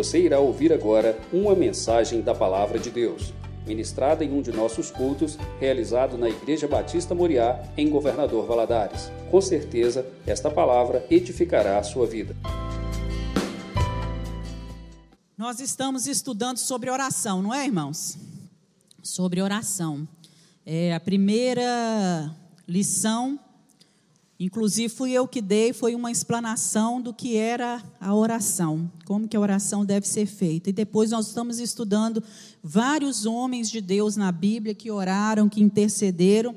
Você irá ouvir agora uma mensagem da Palavra de Deus, ministrada em um de nossos cultos, realizado na Igreja Batista Moriá, em Governador Valadares. Com certeza, esta palavra edificará a sua vida. Nós estamos estudando sobre oração, não é, irmãos? Sobre oração. É a primeira lição Inclusive fui eu que dei, foi uma explanação do que era a oração, como que a oração deve ser feita. E depois nós estamos estudando vários homens de Deus na Bíblia que oraram, que intercederam.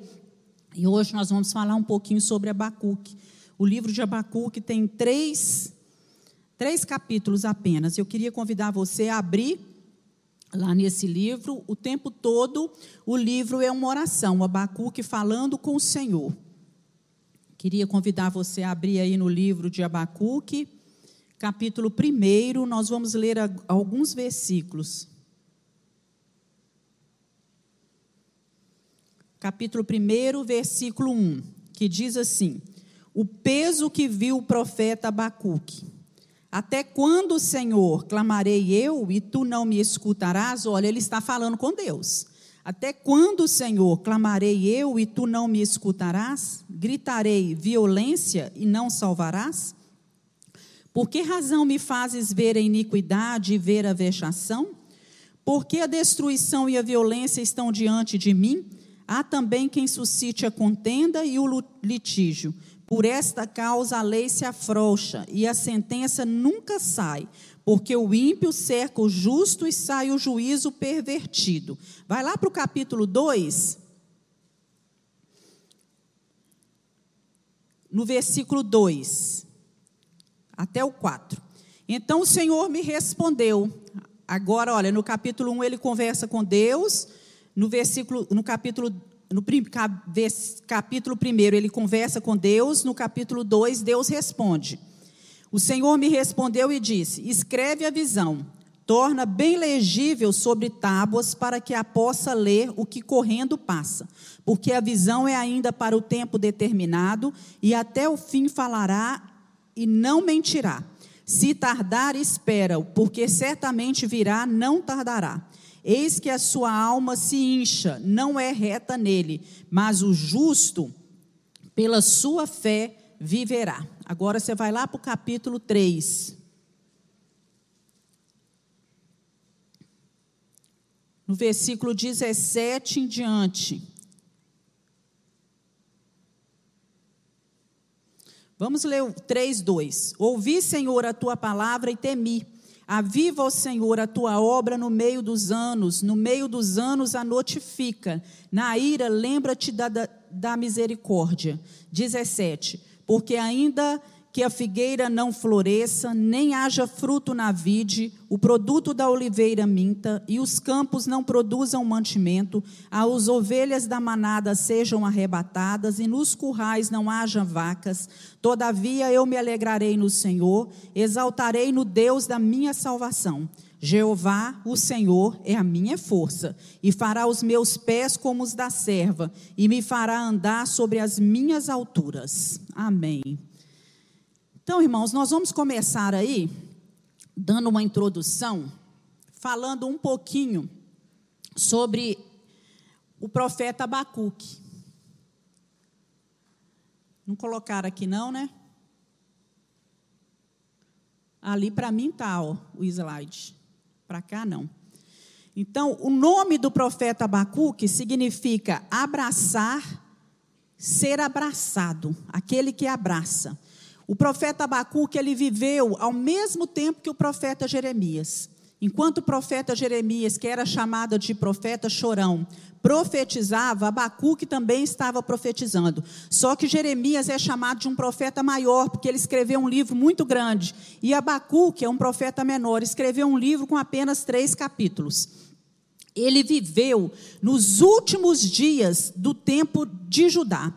E hoje nós vamos falar um pouquinho sobre Abacuque. O livro de Abacuque tem três, três capítulos apenas. Eu queria convidar você a abrir lá nesse livro. O tempo todo o livro é uma oração, o Abacuque falando com o Senhor. Queria convidar você a abrir aí no livro de Abacuque, capítulo 1, nós vamos ler alguns versículos. Capítulo 1, versículo 1, que diz assim: O peso que viu o profeta Abacuque. Até quando, Senhor, clamarei eu e tu não me escutarás? Olha, ele está falando com Deus. Até quando, Senhor, clamarei eu e tu não me escutarás? Gritarei violência e não salvarás? Por que razão me fazes ver a iniquidade e ver a vexação? Por que a destruição e a violência estão diante de mim? Há também quem suscite a contenda e o litígio. Por esta causa a lei se afrouxa e a sentença nunca sai, porque o ímpio cerca o justo e sai o juízo pervertido. Vai lá para o capítulo 2. No versículo 2 até o 4. Então o Senhor me respondeu. Agora, olha, no capítulo 1 ele conversa com Deus, no versículo no capítulo no capítulo 1 ele conversa com Deus, no capítulo 2 Deus responde. O Senhor me respondeu e disse: Escreve a visão, torna bem legível sobre tábuas, para que a possa ler o que correndo passa. Porque a visão é ainda para o tempo determinado, e até o fim falará e não mentirá. Se tardar, espera-o, porque certamente virá, não tardará. Eis que a sua alma se incha, não é reta nele, mas o justo, pela sua fé, viverá. Agora você vai lá para o capítulo 3. No versículo 17 em diante. Vamos ler o 3, 2. Ouvi, Senhor, a tua palavra e temi. Aviva, ó Senhor, a tua obra no meio dos anos, no meio dos anos a notifica. Na ira, lembra-te da, da, da misericórdia. 17 porque ainda que a figueira não floresça, nem haja fruto na vide, o produto da oliveira minta, e os campos não produzam mantimento, as ovelhas da manada sejam arrebatadas, e nos currais não haja vacas, todavia eu me alegrarei no Senhor, exaltarei no Deus da minha salvação. Jeová, o Senhor, é a minha força, e fará os meus pés como os da serva, e me fará andar sobre as minhas alturas. Amém. Então, irmãos, nós vamos começar aí, dando uma introdução, falando um pouquinho sobre o profeta Abacuque. Não colocaram aqui, não, né? Ali para mim está o slide. Para cá, não. Então, o nome do profeta Abacuque significa abraçar, ser abraçado, aquele que abraça. O profeta Abacuque, ele viveu ao mesmo tempo que o profeta Jeremias. Enquanto o profeta Jeremias, que era chamado de profeta chorão, profetizava, Abacuque também estava profetizando. Só que Jeremias é chamado de um profeta maior, porque ele escreveu um livro muito grande. E Abacuque é um profeta menor, escreveu um livro com apenas três capítulos. Ele viveu nos últimos dias do tempo de Judá.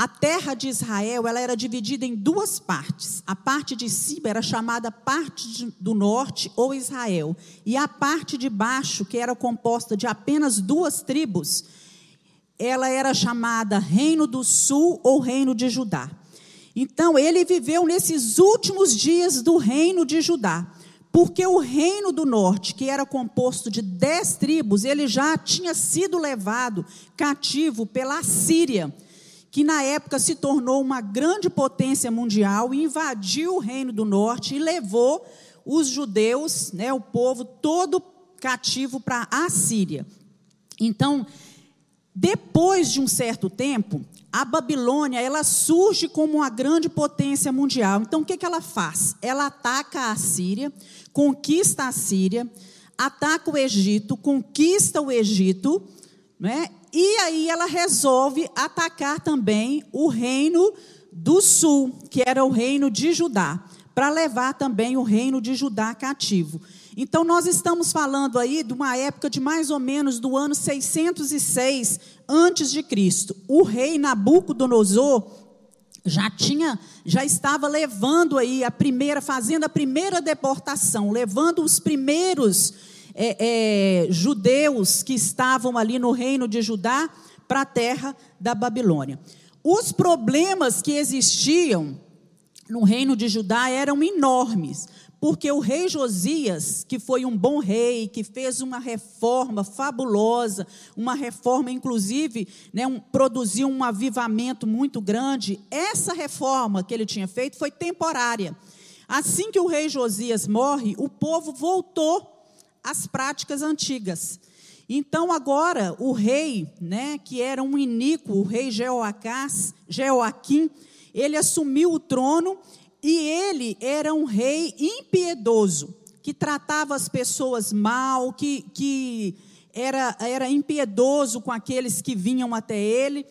A terra de Israel ela era dividida em duas partes. A parte de cima era chamada parte do norte ou Israel, e a parte de baixo, que era composta de apenas duas tribos, ela era chamada Reino do Sul ou Reino de Judá. Então, ele viveu nesses últimos dias do reino de Judá. porque o reino do norte, que era composto de dez tribos, ele já tinha sido levado cativo pela Síria, que na época se tornou uma grande potência mundial invadiu o reino do norte e levou os judeus, né, o povo todo cativo para a Síria. Então, depois de um certo tempo, a Babilônia ela surge como uma grande potência mundial. Então, o que, que ela faz? Ela ataca a Síria, conquista a Síria, ataca o Egito, conquista o Egito, né? e aí ela resolve atacar também o reino do sul, que era o reino de Judá, para levar também o reino de Judá cativo. Então, nós estamos falando aí de uma época de mais ou menos do ano 606 antes de Cristo. O rei Nabucodonosor já tinha, já estava levando aí a primeira, fazendo a primeira deportação, levando os primeiros é, é, judeus que estavam ali no reino de Judá para a terra da Babilônia. Os problemas que existiam no reino de Judá eram enormes porque o rei Josias, que foi um bom rei, que fez uma reforma fabulosa, uma reforma, inclusive, né, um, produziu um avivamento muito grande, essa reforma que ele tinha feito foi temporária. Assim que o rei Josias morre, o povo voltou às práticas antigas. Então, agora, o rei, né, que era um iníquo, o rei Jeoacás, Jeoaquim, ele assumiu o trono e ele era um rei impiedoso, que tratava as pessoas mal, que, que era, era impiedoso com aqueles que vinham até ele.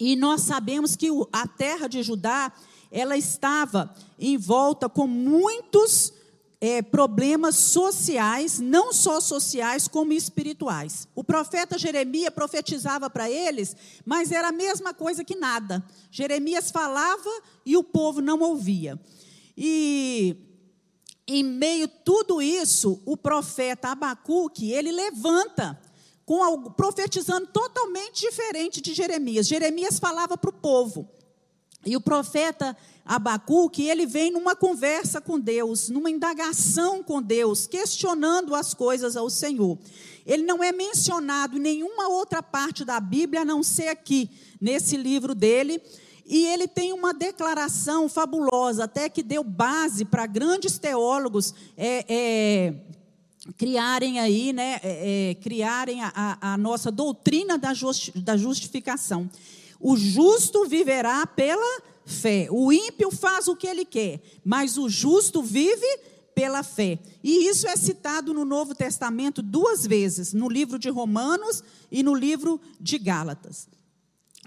E nós sabemos que a terra de Judá, ela estava em volta com muitos é, problemas sociais, não só sociais, como espirituais. O profeta Jeremias profetizava para eles, mas era a mesma coisa que nada. Jeremias falava e o povo não ouvia. E em meio a tudo isso, o profeta Abacuque, ele levanta com algo, profetizando totalmente diferente de Jeremias. Jeremias falava para o povo. E o profeta Abacuque, ele vem numa conversa com Deus, numa indagação com Deus, questionando as coisas ao Senhor. Ele não é mencionado em nenhuma outra parte da Bíblia, a não ser aqui, nesse livro dele. E ele tem uma declaração fabulosa, até que deu base para grandes teólogos é, é, criarem aí, né, é, é criarem a, a, nossa doutrina da, justi da justificação. O justo viverá pela fé. O ímpio faz o que ele quer, mas o justo vive pela fé. E isso é citado no Novo Testamento duas vezes, no livro de Romanos e no livro de Gálatas.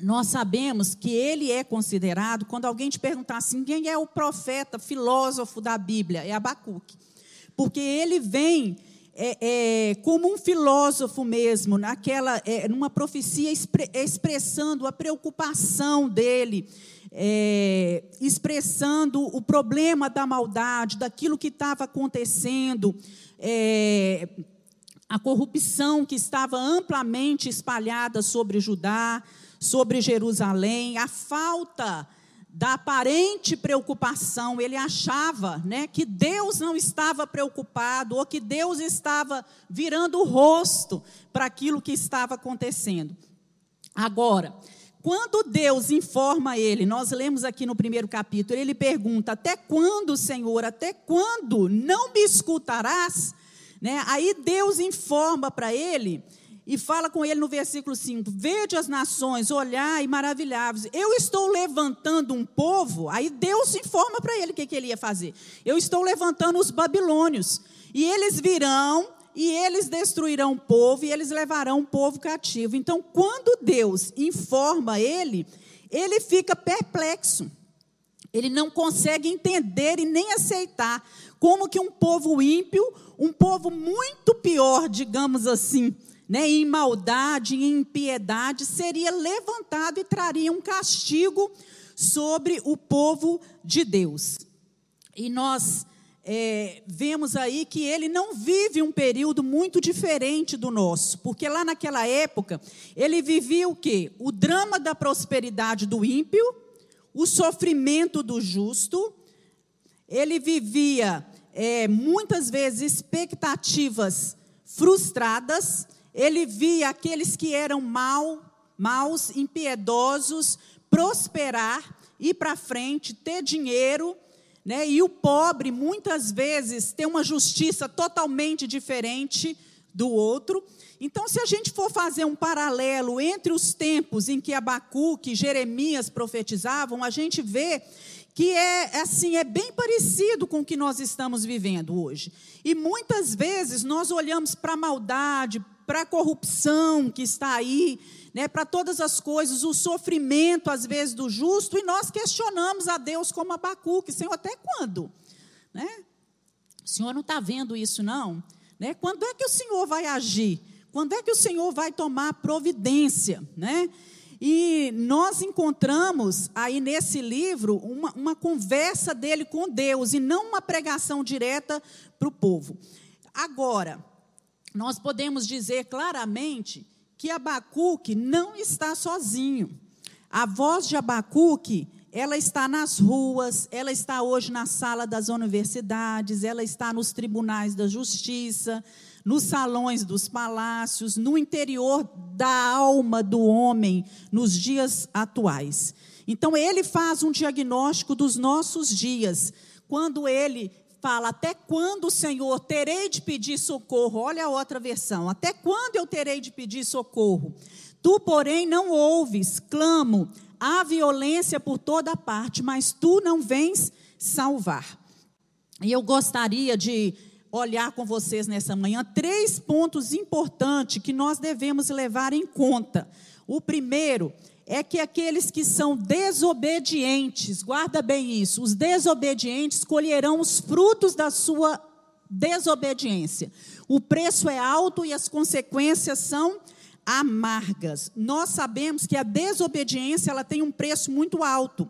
Nós sabemos que ele é considerado, quando alguém te perguntar assim, quem é o profeta, filósofo da Bíblia? É Abacuque. Porque ele vem é, é, como um filósofo mesmo, naquela, é, numa profecia expre, expressando a preocupação dele é, expressando o problema da maldade, daquilo que estava acontecendo, é, a corrupção que estava amplamente espalhada sobre Judá, sobre Jerusalém, a falta da aparente preocupação, ele achava né, que Deus não estava preocupado, ou que Deus estava virando o rosto para aquilo que estava acontecendo. Agora, quando Deus informa ele, nós lemos aqui no primeiro capítulo, ele pergunta: Até quando, Senhor? Até quando não me escutarás? Né? Aí Deus informa para ele e fala com ele no versículo 5: Vede as nações, olhar e maravilhar-vos. Eu estou levantando um povo. Aí Deus informa para ele o que, que ele ia fazer. Eu estou levantando os babilônios. E eles virão e eles destruirão o povo e eles levarão o povo cativo. Então, quando Deus informa ele, ele fica perplexo. Ele não consegue entender e nem aceitar como que um povo ímpio, um povo muito pior, digamos assim, né, em maldade, em impiedade, seria levantado e traria um castigo sobre o povo de Deus. E nós é, vemos aí que ele não vive um período muito diferente do nosso, porque lá naquela época ele vivia o quê? O drama da prosperidade do ímpio, o sofrimento do justo, ele vivia é, muitas vezes expectativas frustradas, ele via aqueles que eram mal, maus, impiedosos, prosperar, ir para frente, ter dinheiro, né? E o pobre muitas vezes tem uma justiça totalmente diferente do outro. Então, se a gente for fazer um paralelo entre os tempos em que Abacuque e Jeremias profetizavam, a gente vê que é assim, é bem parecido com o que nós estamos vivendo hoje. E muitas vezes nós olhamos para a maldade, para a corrupção que está aí, né, para todas as coisas, o sofrimento às vezes do justo, e nós questionamos a Deus como Abacuque, Senhor, até quando? Né? O Senhor não está vendo isso, não? Né? Quando é que o Senhor vai agir? Quando é que o Senhor vai tomar providência? Né? E nós encontramos aí nesse livro uma, uma conversa dele com Deus e não uma pregação direta para o povo. Agora, nós podemos dizer claramente que Abacuque não está sozinho. A voz de Abacuque, ela está nas ruas, ela está hoje na sala das universidades, ela está nos tribunais da justiça, nos salões dos palácios, no interior da alma do homem, nos dias atuais. Então, ele faz um diagnóstico dos nossos dias, quando ele fala: Até quando, Senhor, terei de pedir socorro? Olha a outra versão: Até quando eu terei de pedir socorro? Tu, porém, não ouves, clamo, há violência por toda parte, mas tu não vens salvar. E eu gostaria de olhar com vocês nessa manhã três pontos importantes que nós devemos levar em conta. O primeiro é que aqueles que são desobedientes, guarda bem isso, os desobedientes colherão os frutos da sua desobediência. O preço é alto e as consequências são amargas. Nós sabemos que a desobediência ela tem um preço muito alto.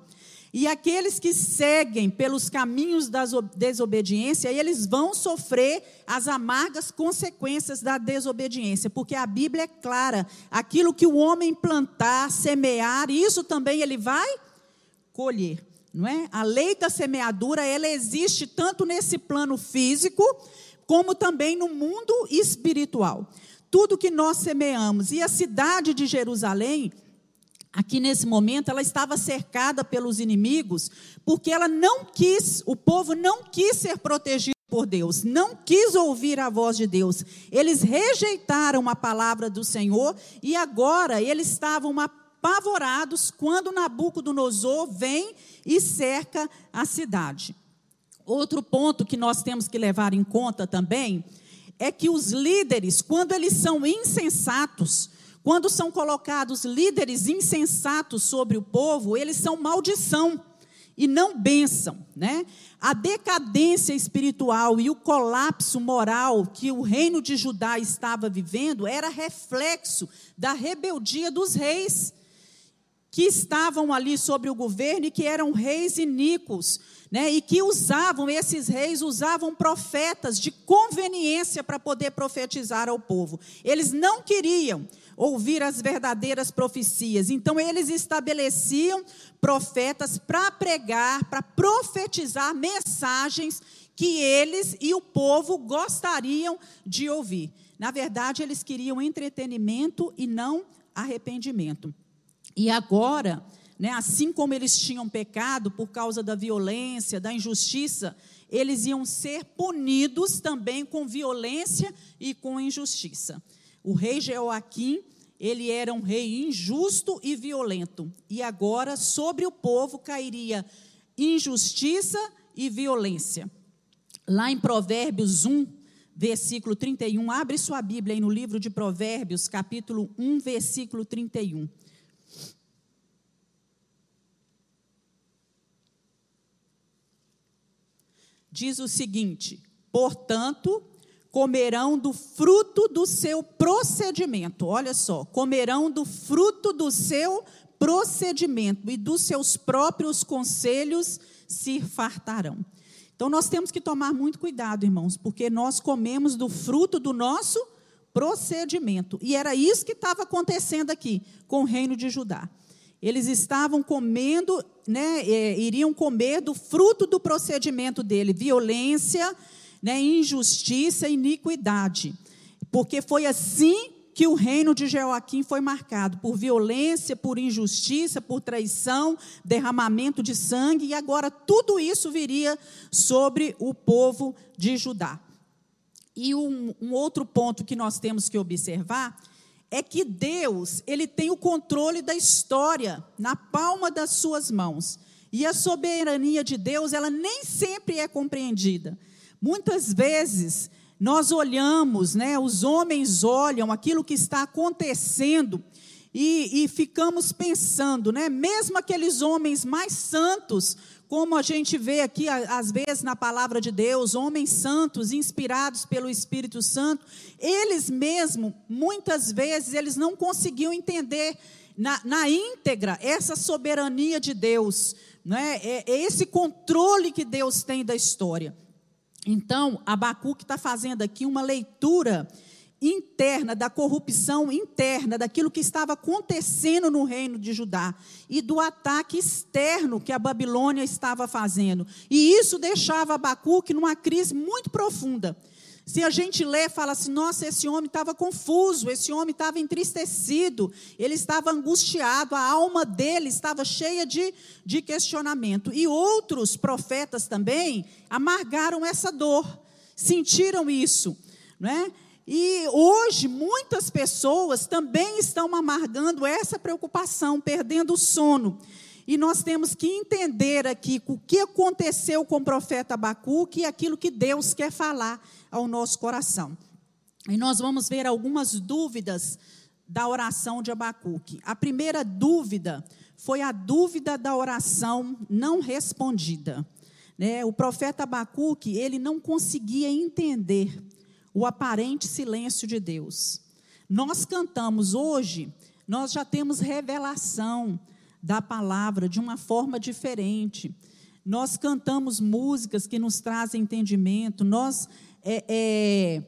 E aqueles que seguem pelos caminhos da desobediência, eles vão sofrer as amargas consequências da desobediência, porque a Bíblia é clara: aquilo que o homem plantar, semear, isso também ele vai colher. Não é? A lei da semeadura, ela existe tanto nesse plano físico, como também no mundo espiritual. Tudo que nós semeamos, e a cidade de Jerusalém, aqui nesse momento, ela estava cercada pelos inimigos, porque ela não quis, o povo não quis ser protegido por Deus, não quis ouvir a voz de Deus. Eles rejeitaram a palavra do Senhor e agora eles estavam apavorados quando Nabucodonosor vem e cerca a cidade. Outro ponto que nós temos que levar em conta também é que os líderes, quando eles são insensatos, quando são colocados líderes insensatos sobre o povo, eles são maldição e não bênção, né? A decadência espiritual e o colapso moral que o reino de Judá estava vivendo era reflexo da rebeldia dos reis que estavam ali sobre o governo e que eram reis iníquos, né? E que usavam esses reis usavam profetas de conveniência para poder profetizar ao povo. Eles não queriam ouvir as verdadeiras profecias. Então, eles estabeleciam profetas para pregar, para profetizar mensagens que eles e o povo gostariam de ouvir. Na verdade, eles queriam entretenimento e não arrependimento. E agora, né, assim como eles tinham pecado por causa da violência, da injustiça, eles iam ser punidos também com violência e com injustiça. O rei Jeoaquim, ele era um rei injusto e violento. E agora sobre o povo cairia injustiça e violência. Lá em Provérbios 1, versículo 31, abre sua Bíblia aí no livro de Provérbios, capítulo 1, versículo 31. Diz o seguinte: Portanto, comerão do fruto do seu procedimento. Olha só, comerão do fruto do seu procedimento e dos seus próprios conselhos se fartarão. Então nós temos que tomar muito cuidado, irmãos, porque nós comemos do fruto do nosso procedimento. E era isso que estava acontecendo aqui com o reino de Judá. Eles estavam comendo, né, é, iriam comer do fruto do procedimento dele, violência, né, injustiça, iniquidade. Porque foi assim que o reino de Joaquim foi marcado por violência, por injustiça, por traição, derramamento de sangue, e agora tudo isso viria sobre o povo de Judá. E um, um outro ponto que nós temos que observar é que Deus, ele tem o controle da história na palma das suas mãos. E a soberania de Deus, ela nem sempre é compreendida. Muitas vezes nós olhamos, né, os homens olham aquilo que está acontecendo e, e ficamos pensando, né, mesmo aqueles homens mais santos, como a gente vê aqui, às vezes, na palavra de Deus, homens santos, inspirados pelo Espírito Santo, eles mesmo, muitas vezes, eles não conseguiam entender na, na íntegra essa soberania de Deus, não é? é, é esse controle que Deus tem da história. Então, Abacuque está fazendo aqui uma leitura interna, da corrupção interna, daquilo que estava acontecendo no reino de Judá e do ataque externo que a Babilônia estava fazendo. E isso deixava Abacuque numa crise muito profunda. Se a gente lê, fala assim: nossa, esse homem estava confuso, esse homem estava entristecido, ele estava angustiado, a alma dele estava cheia de, de questionamento. E outros profetas também amargaram essa dor, sentiram isso. Não é? E hoje muitas pessoas também estão amargando essa preocupação, perdendo o sono. E nós temos que entender aqui o que aconteceu com o profeta Abacuque e aquilo que Deus quer falar ao nosso coração. E nós vamos ver algumas dúvidas da oração de Abacuque. A primeira dúvida foi a dúvida da oração não respondida. Né? O profeta Abacuque, ele não conseguia entender o aparente silêncio de Deus. Nós cantamos hoje, nós já temos revelação da palavra de uma forma diferente. Nós cantamos músicas que nos trazem entendimento, nós é, é,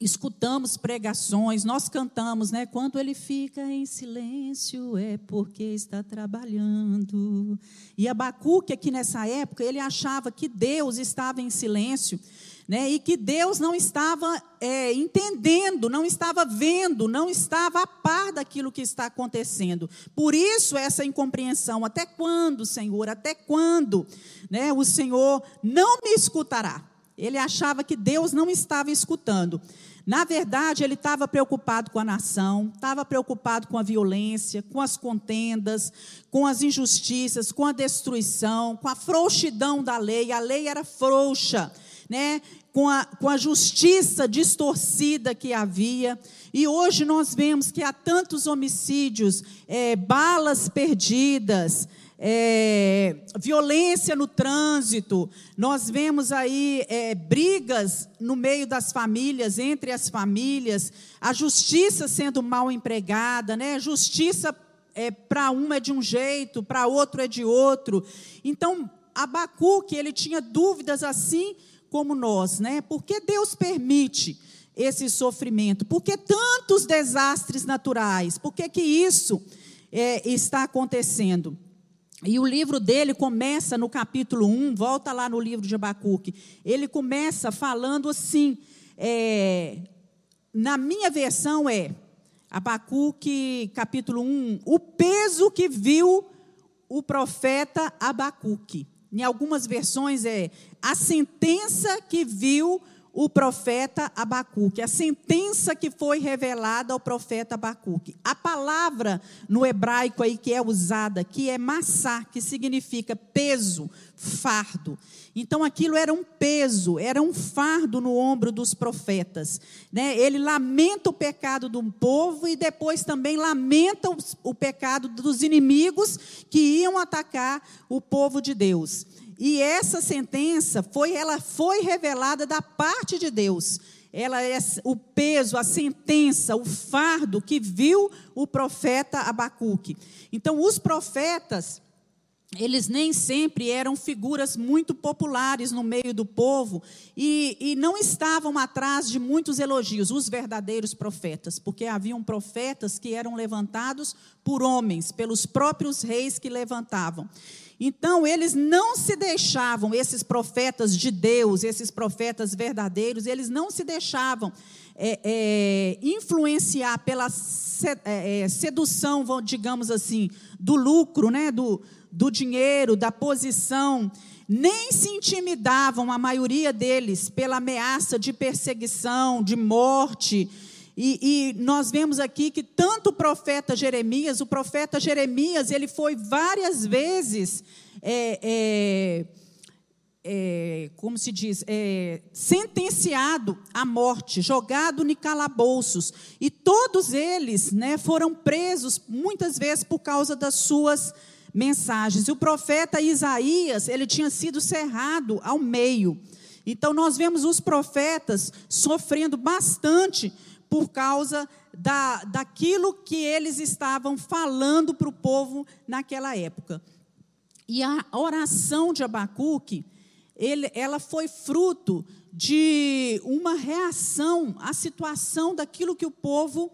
escutamos pregações, nós cantamos, né? Quando ele fica em silêncio é porque está trabalhando. E Abacuque, aqui nessa época, ele achava que Deus estava em silêncio. Né, e que Deus não estava é, entendendo, não estava vendo, não estava a par daquilo que está acontecendo. Por isso, essa incompreensão: até quando, Senhor? Até quando né, o Senhor não me escutará? Ele achava que Deus não estava escutando. Na verdade, ele estava preocupado com a nação, estava preocupado com a violência, com as contendas, com as injustiças, com a destruição, com a frouxidão da lei. A lei era frouxa, né? com, a, com a justiça distorcida que havia. E hoje nós vemos que há tantos homicídios, é, balas perdidas, é, violência no trânsito, nós vemos aí é, brigas no meio das famílias, entre as famílias, a justiça sendo mal empregada, né? justiça é, para um é de um jeito, para outro é de outro. Então, Abacuque, ele tinha dúvidas assim como nós, né? Por que Deus permite esse sofrimento? Por que tantos desastres naturais? Por que, que isso é, está acontecendo? E o livro dele começa no capítulo 1, volta lá no livro de Abacuque. Ele começa falando assim, é, na minha versão é, Abacuque, capítulo 1, o peso que viu o profeta Abacuque. Em algumas versões é a sentença que viu o profeta Abacuque, a sentença que foi revelada ao profeta Abacuque. A palavra no hebraico aí que é usada aqui é massá, que significa peso, fardo. Então aquilo era um peso, era um fardo no ombro dos profetas. Né? Ele lamenta o pecado do povo e depois também lamenta o, o pecado dos inimigos que iam atacar o povo de Deus. E essa sentença foi, ela foi revelada da parte de Deus. Ela é o peso, a sentença, o fardo que viu o profeta Abacuque. Então, os profetas, eles nem sempre eram figuras muito populares no meio do povo e, e, não estavam atrás de muitos elogios, os verdadeiros profetas, porque haviam profetas que eram levantados por homens, pelos próprios reis que levantavam. Então, eles não se deixavam, esses profetas de Deus, esses profetas verdadeiros, eles não se deixavam é, é, influenciar pela é, é, sedução, digamos assim, do lucro, né, do, do dinheiro, da posição, nem se intimidavam, a maioria deles, pela ameaça de perseguição, de morte. E, e, nós vemos aqui que tanto o profeta Jeremias, o profeta Jeremias, ele foi várias vezes, é, é, é, como se diz, é, sentenciado à morte, jogado em calabouços. E todos eles né, foram presos, muitas vezes por causa das suas mensagens. E o profeta Isaías, ele tinha sido cerrado ao meio. Então nós vemos os profetas sofrendo bastante por causa da, daquilo que eles estavam falando para o povo naquela época. E a oração de Abacuque, ele, ela foi fruto de uma reação à situação daquilo que o povo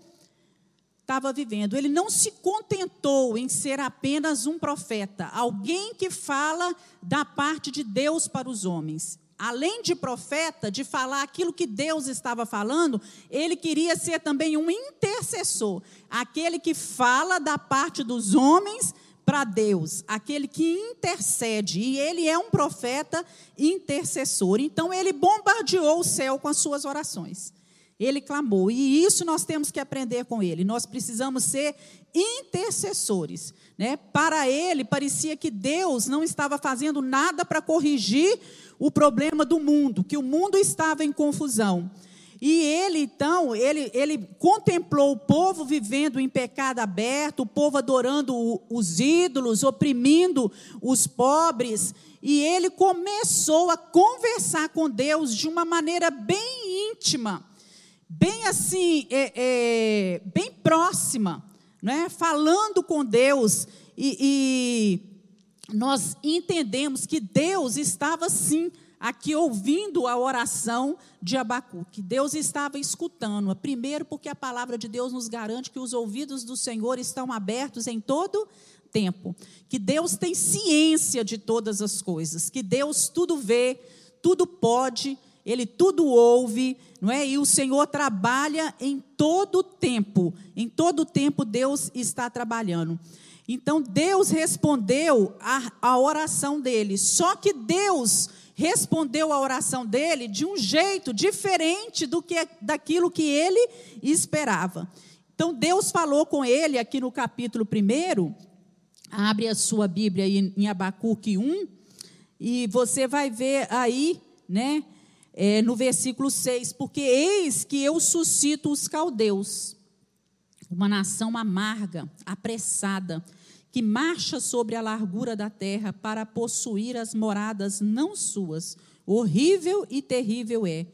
estava vivendo. Ele não se contentou em ser apenas um profeta, alguém que fala da parte de Deus para os homens. Além de profeta, de falar aquilo que Deus estava falando, ele queria ser também um intercessor, aquele que fala da parte dos homens para Deus, aquele que intercede, e ele é um profeta intercessor. Então ele bombardeou o céu com as suas orações. Ele clamou, e isso nós temos que aprender com ele. Nós precisamos ser intercessores. Né? Para ele, parecia que Deus não estava fazendo nada para corrigir o problema do mundo, que o mundo estava em confusão. E ele, então, ele, ele contemplou o povo vivendo em pecado aberto, o povo adorando os ídolos, oprimindo os pobres. E ele começou a conversar com Deus de uma maneira bem íntima bem assim, é, é, bem próxima, né? falando com Deus, e, e nós entendemos que Deus estava sim aqui ouvindo a oração de Abacuque. Deus estava escutando. Primeiro, porque a palavra de Deus nos garante que os ouvidos do Senhor estão abertos em todo tempo. Que Deus tem ciência de todas as coisas. Que Deus tudo vê, tudo pode ele tudo ouve, não é? E o Senhor trabalha em todo tempo. Em todo tempo Deus está trabalhando. Então Deus respondeu a oração dele. Só que Deus respondeu a oração dele de um jeito diferente do que daquilo que ele esperava. Então Deus falou com ele aqui no capítulo 1. Abre a sua Bíblia aí em Abacuque 1 e você vai ver aí, né? é, no versículo 6, porque eis que eu suscito os caldeus, uma nação amarga, apressada, que marcha sobre a largura da terra para possuir as moradas não suas. Horrível e terrível é.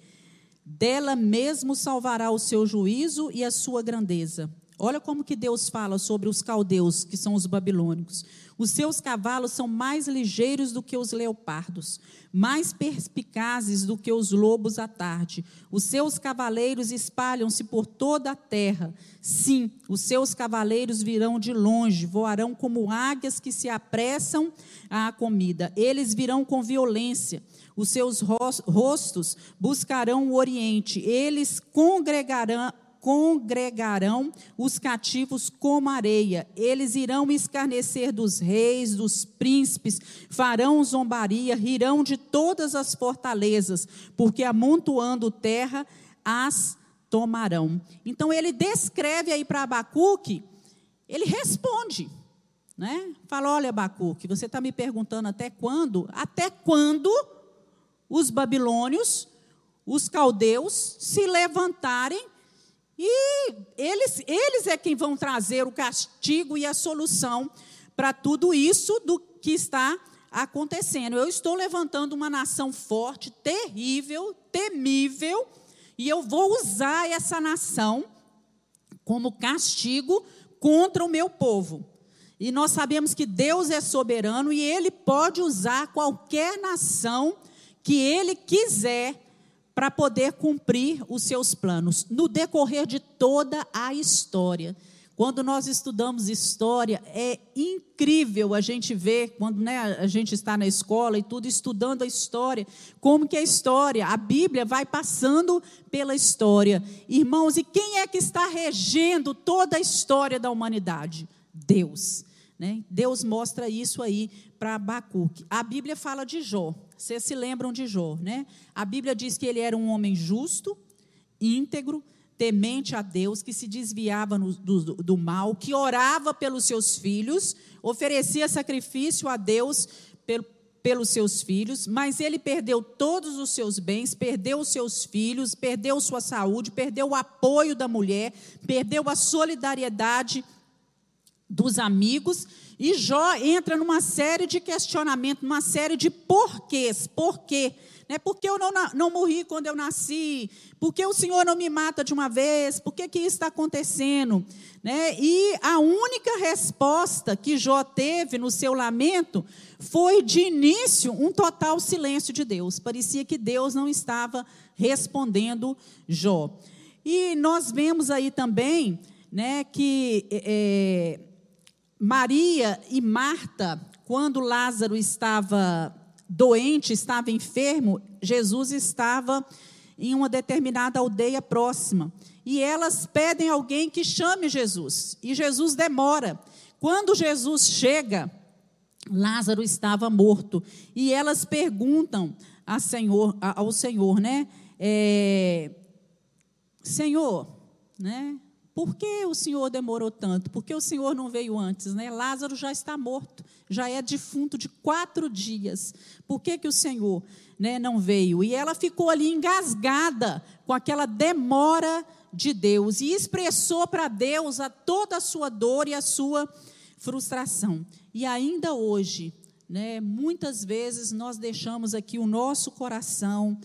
Dela mesmo salvará o seu juízo e a sua grandeza. Olha como que Deus fala sobre os caldeus, que são os babilônicos. Os seus cavalos são mais ligeiros do que os leopardos, mais perspicazes do que os lobos à tarde. Os seus cavaleiros espalham-se por toda a terra. Sim, os seus cavaleiros virão de longe, voarão como águias que se apressam à comida. Eles virão com violência. Os seus rostos buscarão o oriente. Eles congregarão congregarão os cativos como areia. Eles irão escarnecer dos reis, dos príncipes, farão zombaria, rirão de todas as fortalezas, porque amontoando terra as tomarão. Então ele descreve aí para Abacuque, ele responde, né? Fala, olha Abacuque, você está me perguntando até quando? Até quando os babilônios, os caldeus se levantarem e eles, eles é quem vão trazer o castigo e a solução para tudo isso do que está acontecendo. Eu estou levantando uma nação forte, terrível, temível, e eu vou usar essa nação como castigo contra o meu povo. E nós sabemos que Deus é soberano e ele pode usar qualquer nação que ele quiser para poder cumprir os seus planos no decorrer de toda a história. Quando nós estudamos história, é incrível a gente ver, quando né, a gente está na escola e tudo, estudando a história, como que a história, a Bíblia vai passando pela história. Irmãos, e quem é que está regendo toda a história da humanidade? Deus. Né? Deus mostra isso aí para Abacuque. A Bíblia fala de Jó. Vocês se lembram de Jó, né? A Bíblia diz que ele era um homem justo, íntegro, temente a Deus, que se desviava no, do, do mal, que orava pelos seus filhos, oferecia sacrifício a Deus pelo, pelos seus filhos, mas ele perdeu todos os seus bens, perdeu os seus filhos, perdeu sua saúde, perdeu o apoio da mulher, perdeu a solidariedade dos amigos, e Jó entra numa série de questionamentos, numa série de porquês. Por quê? Né? Por que eu não, não morri quando eu nasci? Por que o Senhor não me mata de uma vez? Por que, que isso está acontecendo? Né? E a única resposta que Jó teve no seu lamento foi, de início, um total silêncio de Deus. Parecia que Deus não estava respondendo Jó. E nós vemos aí também né, que é, Maria e Marta, quando Lázaro estava doente, estava enfermo, Jesus estava em uma determinada aldeia próxima. E elas pedem alguém que chame Jesus. E Jesus demora. Quando Jesus chega, Lázaro estava morto. E elas perguntam Senhor, ao Senhor, né? É, Senhor, né? Por que o Senhor demorou tanto? Por que o Senhor não veio antes? Né? Lázaro já está morto, já é defunto de quatro dias. Por que, que o Senhor né, não veio? E ela ficou ali engasgada com aquela demora de Deus e expressou para Deus a toda a sua dor e a sua frustração. E ainda hoje, né, muitas vezes nós deixamos aqui o nosso coração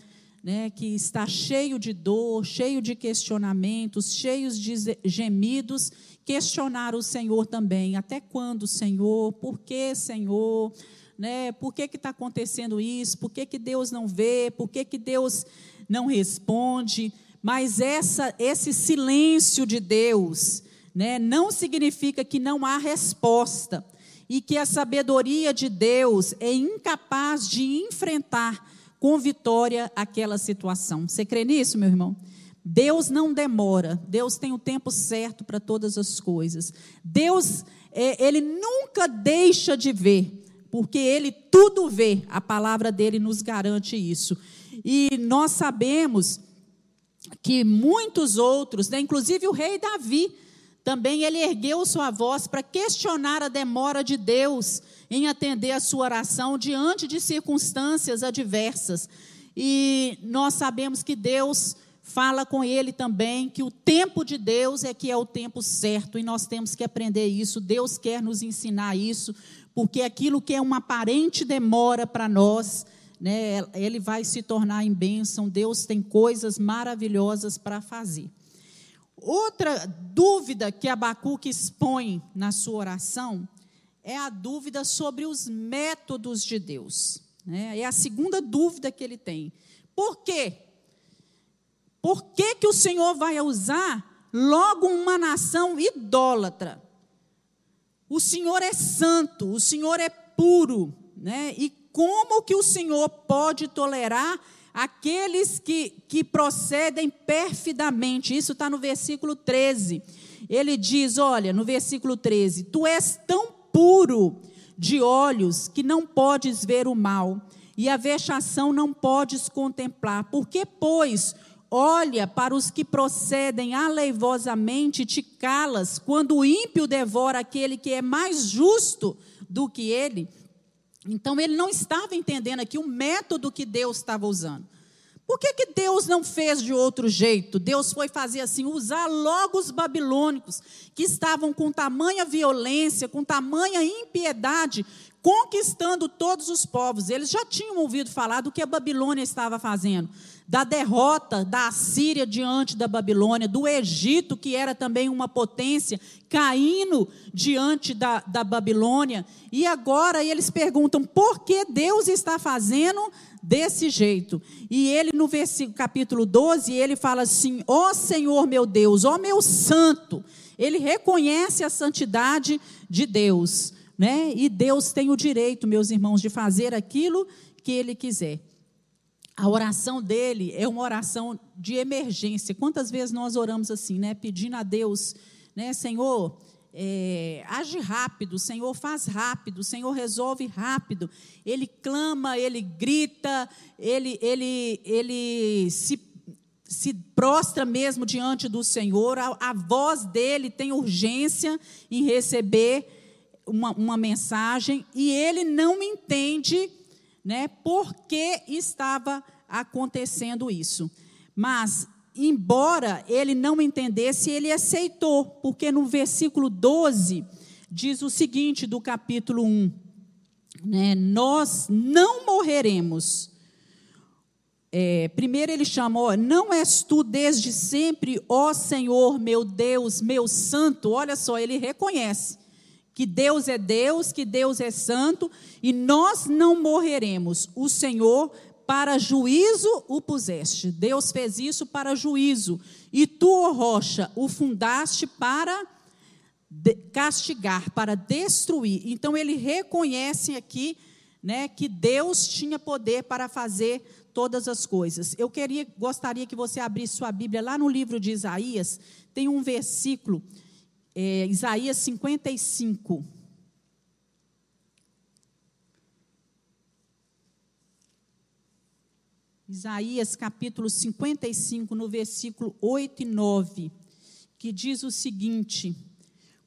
né, que está cheio de dor, cheio de questionamentos, cheios de gemidos, questionar o Senhor também. Até quando, Senhor? Por que, Senhor? Né, por que está acontecendo isso? Por que, que Deus não vê? Por que, que Deus não responde? Mas essa, esse silêncio de Deus né, não significa que não há resposta e que a sabedoria de Deus é incapaz de enfrentar com vitória aquela situação. Você crê nisso, meu irmão? Deus não demora, Deus tem o tempo certo para todas as coisas. Deus, é, ele nunca deixa de ver, porque ele tudo vê, a palavra dele nos garante isso. E nós sabemos que muitos outros, né, inclusive o rei Davi, também ele ergueu sua voz para questionar a demora de Deus em atender a sua oração diante de circunstâncias adversas. E nós sabemos que Deus fala com ele também que o tempo de Deus é que é o tempo certo e nós temos que aprender isso. Deus quer nos ensinar isso, porque aquilo que é uma aparente demora para nós, né, ele vai se tornar em bênção. Deus tem coisas maravilhosas para fazer. Outra dúvida que Abacuque expõe na sua oração é a dúvida sobre os métodos de Deus. Né? É a segunda dúvida que ele tem. Por quê? Por que, que o Senhor vai usar logo uma nação idólatra? O Senhor é santo, o Senhor é puro, né? E como que o Senhor pode tolerar aqueles que, que procedem perfidamente? Isso está no versículo 13. Ele diz: olha, no versículo 13: Tu és tão puro de olhos que não podes ver o mal, e a vexação não podes contemplar. Porque, pois, olha para os que procedem aleivosamente te calas, quando o ímpio devora aquele que é mais justo do que ele. Então, ele não estava entendendo aqui o método que Deus estava usando. Por que, que Deus não fez de outro jeito? Deus foi fazer assim, usar logo os babilônicos, que estavam com tamanha violência, com tamanha impiedade conquistando todos os povos. Eles já tinham ouvido falar do que a Babilônia estava fazendo, da derrota da Assíria diante da Babilônia, do Egito, que era também uma potência, caindo diante da, da Babilônia. E agora eles perguntam por que Deus está fazendo desse jeito. E ele, no versículo, capítulo 12, ele fala assim: Ó oh Senhor meu Deus, ó oh meu santo. Ele reconhece a santidade de Deus. Né? E Deus tem o direito, meus irmãos, de fazer aquilo que ele quiser. A oração dele é uma oração de emergência. Quantas vezes nós oramos assim, né? Pedindo a Deus, né, Senhor, é, age rápido, Senhor faz rápido, Senhor resolve rápido. Ele clama, ele grita, ele, ele, ele se, se prostra mesmo diante do Senhor. A, a voz dele tem urgência em receber uma, uma mensagem e ele não entende né, por que estava acontecendo isso. Mas, embora ele não entendesse, ele aceitou, porque no versículo 12 diz o seguinte do capítulo 1: né, Nós não morreremos. É, primeiro ele chamou, não és tu desde sempre, ó Senhor, meu Deus, meu santo. Olha só, ele reconhece que Deus é Deus, que Deus é santo, e nós não morreremos. O Senhor para juízo o puseste. Deus fez isso para juízo. E tu, ó rocha, o fundaste para castigar, para destruir. Então ele reconhece aqui, né, que Deus tinha poder para fazer todas as coisas. Eu queria, gostaria que você abrisse sua Bíblia lá no livro de Isaías. Tem um versículo é, Isaías 55. Isaías capítulo 55, no versículo 8 e 9, que diz o seguinte: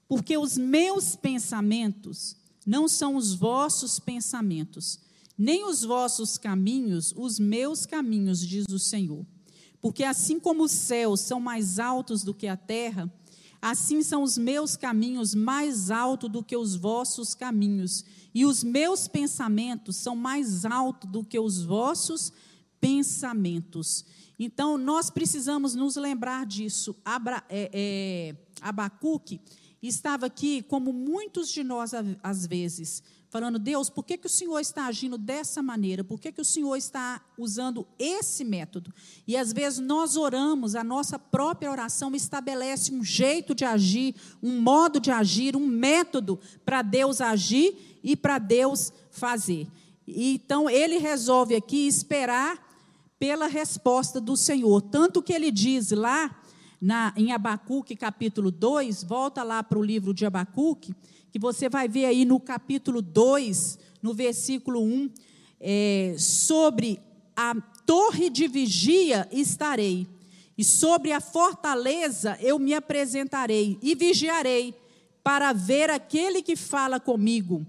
Porque os meus pensamentos não são os vossos pensamentos, nem os vossos caminhos, os meus caminhos, diz o Senhor. Porque assim como os céus são mais altos do que a terra, Assim são os meus caminhos mais altos do que os vossos caminhos, e os meus pensamentos são mais altos do que os vossos pensamentos. Então, nós precisamos nos lembrar disso. Abra, é, é, Abacuque estava aqui, como muitos de nós, às vezes, falando: Deus, por que, que o Senhor está agindo dessa maneira? Por que, que o Senhor está usando esse método? E às vezes nós oramos, a nossa própria oração estabelece um jeito de agir, um modo de agir, um método para Deus agir e para Deus fazer. Então ele resolve aqui esperar pela resposta do Senhor. Tanto que ele diz lá na, em Abacuque capítulo 2, volta lá para o livro de Abacuque que você vai ver aí no capítulo 2, no versículo 1, é, sobre a torre de vigia estarei, e sobre a fortaleza eu me apresentarei e vigiarei, para ver aquele que fala comigo,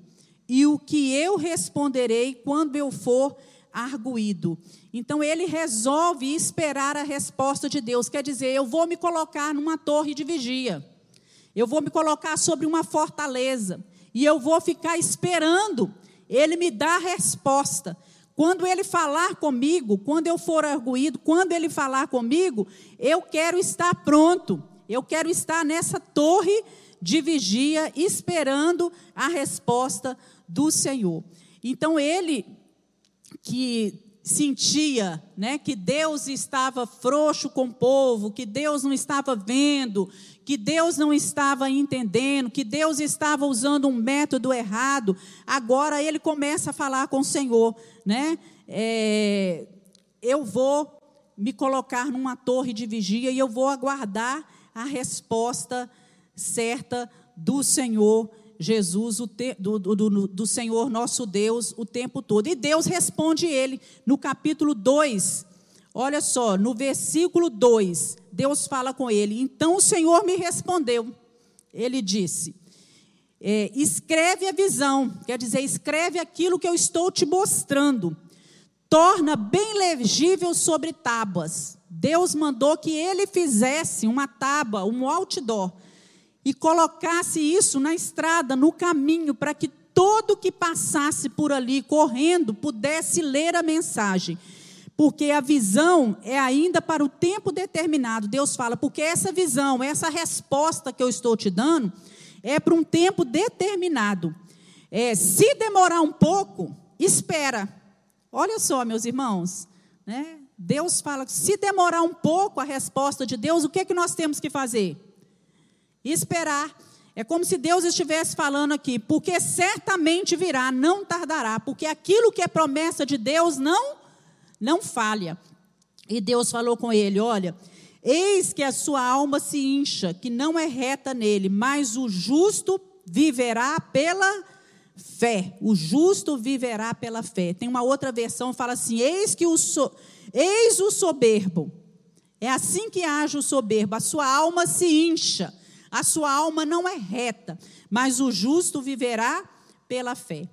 e o que eu responderei quando eu for arguído. Então ele resolve esperar a resposta de Deus, quer dizer, eu vou me colocar numa torre de vigia. Eu vou me colocar sobre uma fortaleza e eu vou ficar esperando ele me dar a resposta. Quando ele falar comigo, quando eu for arguído, quando ele falar comigo, eu quero estar pronto. Eu quero estar nessa torre de vigia esperando a resposta do Senhor. Então ele que sentia, né, que Deus estava frouxo com o povo, que Deus não estava vendo, que Deus não estava entendendo, que Deus estava usando um método errado, agora ele começa a falar com o Senhor, né? É, eu vou me colocar numa torre de vigia e eu vou aguardar a resposta certa do Senhor Jesus, te, do, do, do Senhor nosso Deus, o tempo todo. E Deus responde ele no capítulo 2, olha só, no versículo 2 Deus fala com ele. Então o Senhor me respondeu. Ele disse: é, escreve a visão, quer dizer, escreve aquilo que eu estou te mostrando. Torna bem legível sobre tábuas. Deus mandou que ele fizesse uma tábua, um outdoor, e colocasse isso na estrada, no caminho, para que todo que passasse por ali correndo pudesse ler a mensagem. Porque a visão é ainda para o tempo determinado. Deus fala, porque essa visão, essa resposta que eu estou te dando, é para um tempo determinado. É, se demorar um pouco, espera. Olha só, meus irmãos, né? Deus fala, se demorar um pouco a resposta de Deus, o que é que nós temos que fazer? Esperar. É como se Deus estivesse falando aqui, porque certamente virá, não tardará, porque aquilo que é promessa de Deus não não falha. E Deus falou com ele: Olha, eis que a sua alma se incha, que não é reta nele, mas o justo viverá pela fé. O justo viverá pela fé. Tem uma outra versão fala assim: Eis que o so, eis o soberbo. É assim que age o soberbo. A sua alma se incha. A sua alma não é reta, mas o justo viverá pela fé.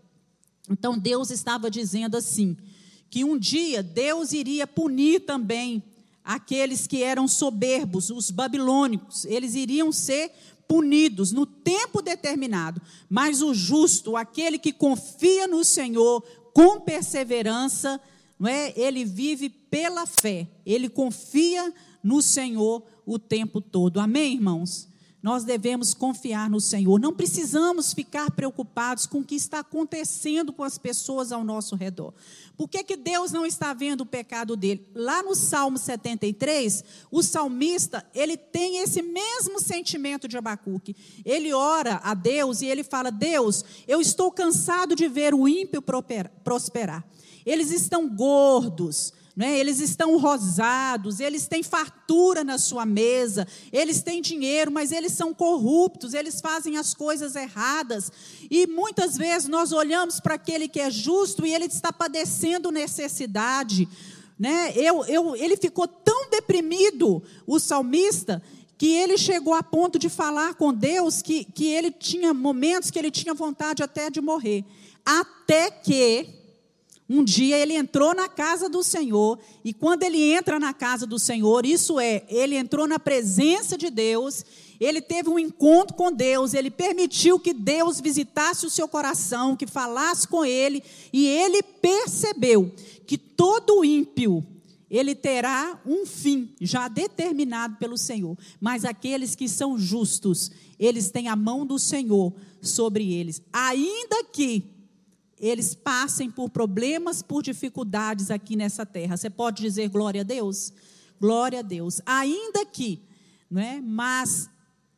Então Deus estava dizendo assim: que um dia Deus iria punir também aqueles que eram soberbos, os babilônicos, eles iriam ser punidos no tempo determinado, mas o justo, aquele que confia no Senhor com perseverança, não é? Ele vive pela fé, ele confia no Senhor o tempo todo. Amém, irmãos? Nós devemos confiar no Senhor. Não precisamos ficar preocupados com o que está acontecendo com as pessoas ao nosso redor. Por que, que Deus não está vendo o pecado dele? Lá no Salmo 73, o salmista, ele tem esse mesmo sentimento de Abacuque. Ele ora a Deus e ele fala: Deus, eu estou cansado de ver o ímpio prosperar. Eles estão gordos, né? Eles estão rosados, eles têm fartura na sua mesa, eles têm dinheiro, mas eles são corruptos, eles fazem as coisas erradas. E muitas vezes nós olhamos para aquele que é justo e ele está padecendo necessidade. Né? Eu, eu, ele ficou tão deprimido, o salmista, que ele chegou a ponto de falar com Deus que, que ele tinha momentos que ele tinha vontade até de morrer. Até que um dia ele entrou na casa do Senhor, e quando ele entra na casa do Senhor, isso é, ele entrou na presença de Deus, ele teve um encontro com Deus, ele permitiu que Deus visitasse o seu coração, que falasse com ele, e ele percebeu que todo ímpio, ele terá um fim já determinado pelo Senhor, mas aqueles que são justos, eles têm a mão do Senhor sobre eles, ainda que eles passem por problemas, por dificuldades aqui nessa terra. Você pode dizer glória a Deus? Glória a Deus. Ainda que, não é? Mas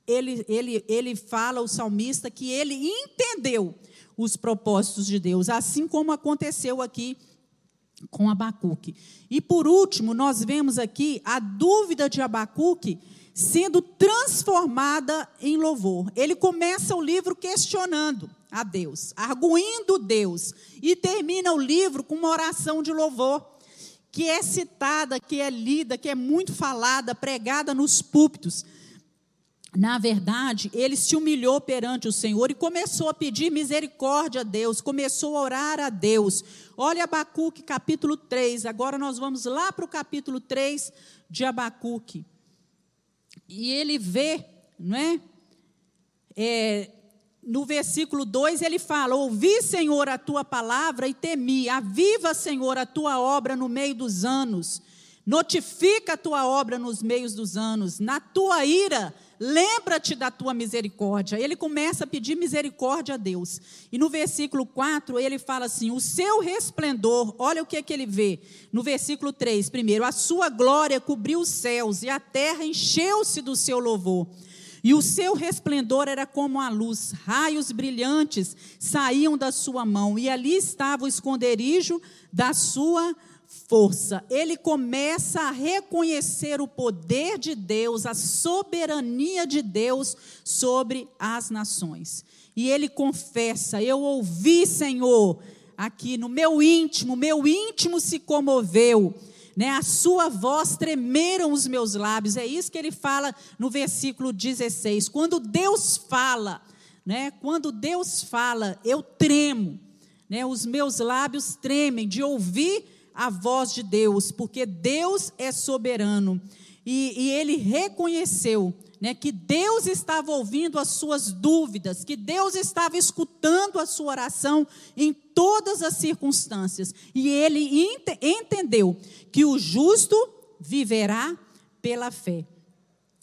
ele, ele, ele fala, o salmista, que ele entendeu os propósitos de Deus, assim como aconteceu aqui com Abacuque. E por último, nós vemos aqui a dúvida de Abacuque sendo transformada em louvor. Ele começa o livro questionando a Deus, arguindo Deus, e termina o livro com uma oração de louvor, que é citada, que é lida, que é muito falada, pregada nos púlpitos. Na verdade, ele se humilhou perante o Senhor e começou a pedir misericórdia a Deus, começou a orar a Deus. Olha Abacuque capítulo 3, agora nós vamos lá para o capítulo 3 de Abacuque e ele vê, não é? é no versículo 2 ele fala: Ouvi, Senhor, a tua palavra e temi. Aviva, Senhor, a tua obra no meio dos anos. Notifica a tua obra nos meios dos anos. Na tua ira, lembra-te da tua misericórdia. Ele começa a pedir misericórdia a Deus. E no versículo 4, ele fala assim: O seu resplendor, olha o que é que ele vê. No versículo 3, primeiro, a sua glória cobriu os céus e a terra encheu-se do seu louvor. E o seu resplendor era como a luz, raios brilhantes saíam da sua mão, e ali estava o esconderijo da sua força. Ele começa a reconhecer o poder de Deus, a soberania de Deus sobre as nações. E ele confessa: Eu ouvi, Senhor, aqui no meu íntimo, meu íntimo se comoveu. Né, a sua voz tremeram os meus lábios. É isso que ele fala no versículo 16. Quando Deus fala, né, quando Deus fala, eu tremo. Né, os meus lábios tremem de ouvir a voz de Deus, porque Deus é soberano. e, e ele reconheceu né, que Deus estava ouvindo as suas dúvidas, que Deus estava escutando a sua oração em todas as circunstâncias. E ele ent entendeu que o justo viverá pela fé.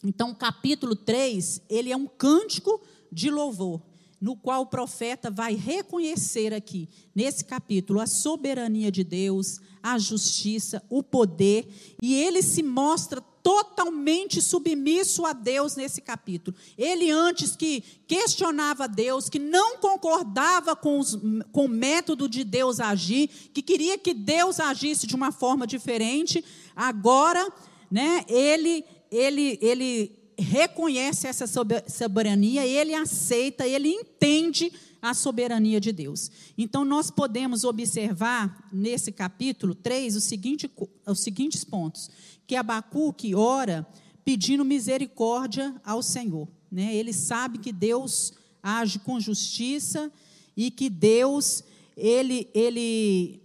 Então, o capítulo 3, ele é um cântico de louvor, no qual o profeta vai reconhecer aqui, nesse capítulo, a soberania de Deus, a justiça, o poder, e ele se mostra totalmente submisso a Deus nesse capítulo. Ele antes que questionava Deus, que não concordava com, os, com o método de Deus agir, que queria que Deus agisse de uma forma diferente, agora, né, ele ele ele reconhece essa soberania, ele aceita, ele entende a soberania de Deus. Então, nós podemos observar nesse capítulo 3 o seguinte, os seguintes pontos: que Abacuque ora pedindo misericórdia ao Senhor. Né? Ele sabe que Deus age com justiça e que Deus ele, ele,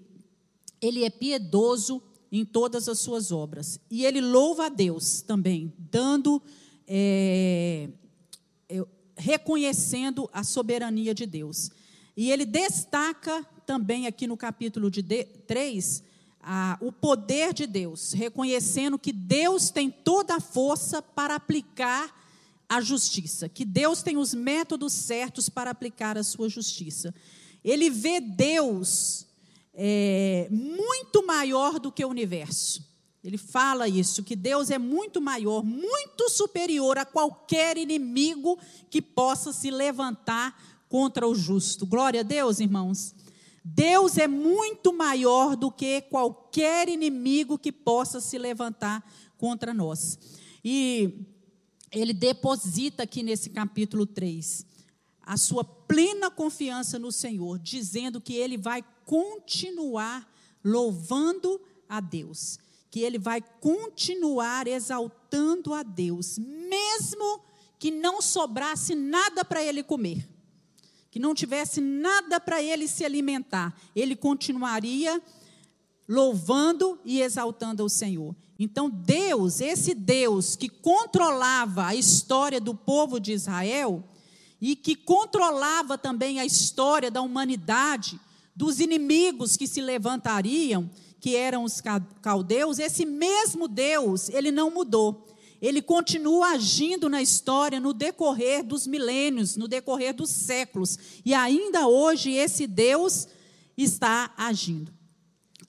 ele é piedoso em todas as suas obras. E ele louva a Deus também, dando é, reconhecendo a soberania de Deus. E ele destaca também aqui no capítulo de 3 a, o poder de Deus, reconhecendo que Deus tem toda a força para aplicar a justiça, que Deus tem os métodos certos para aplicar a sua justiça. Ele vê Deus é, muito maior do que o universo. Ele fala isso, que Deus é muito maior, muito superior a qualquer inimigo que possa se levantar contra o justo. Glória a Deus, irmãos. Deus é muito maior do que qualquer inimigo que possa se levantar contra nós. E ele deposita aqui nesse capítulo 3 a sua plena confiança no Senhor, dizendo que ele vai continuar louvando a Deus que ele vai continuar exaltando a Deus, mesmo que não sobrasse nada para ele comer, que não tivesse nada para ele se alimentar, ele continuaria louvando e exaltando ao Senhor. Então, Deus, esse Deus que controlava a história do povo de Israel e que controlava também a história da humanidade, dos inimigos que se levantariam, que eram os caldeus, esse mesmo Deus, ele não mudou. Ele continua agindo na história no decorrer dos milênios, no decorrer dos séculos. E ainda hoje esse Deus está agindo.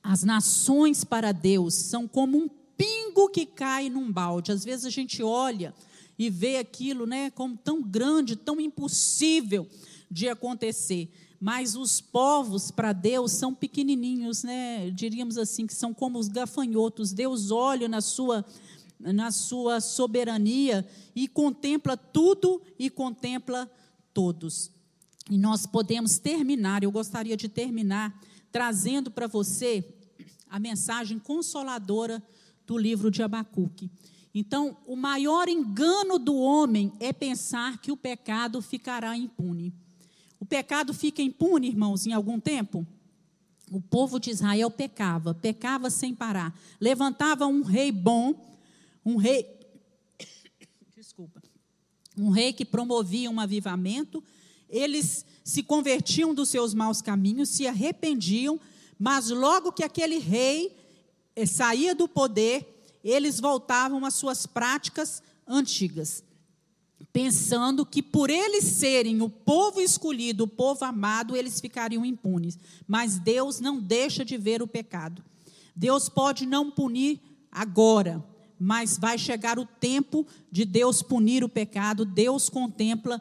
As nações para Deus são como um pingo que cai num balde. Às vezes a gente olha e vê aquilo, né, como tão grande, tão impossível de acontecer mas os povos para Deus são pequenininhos, né? Diríamos assim que são como os gafanhotos. Deus olha na sua na sua soberania e contempla tudo e contempla todos. E nós podemos terminar, eu gostaria de terminar trazendo para você a mensagem consoladora do livro de Abacuque. Então, o maior engano do homem é pensar que o pecado ficará impune. O pecado fica impune, irmãos, em algum tempo? O povo de Israel pecava, pecava sem parar. Levantava um rei bom, um rei. Desculpa. Um rei que promovia um avivamento. Eles se convertiam dos seus maus caminhos, se arrependiam, mas logo que aquele rei eh, saía do poder, eles voltavam às suas práticas antigas pensando que por eles serem o povo escolhido, o povo amado, eles ficariam impunes. Mas Deus não deixa de ver o pecado. Deus pode não punir agora, mas vai chegar o tempo de Deus punir o pecado. Deus contempla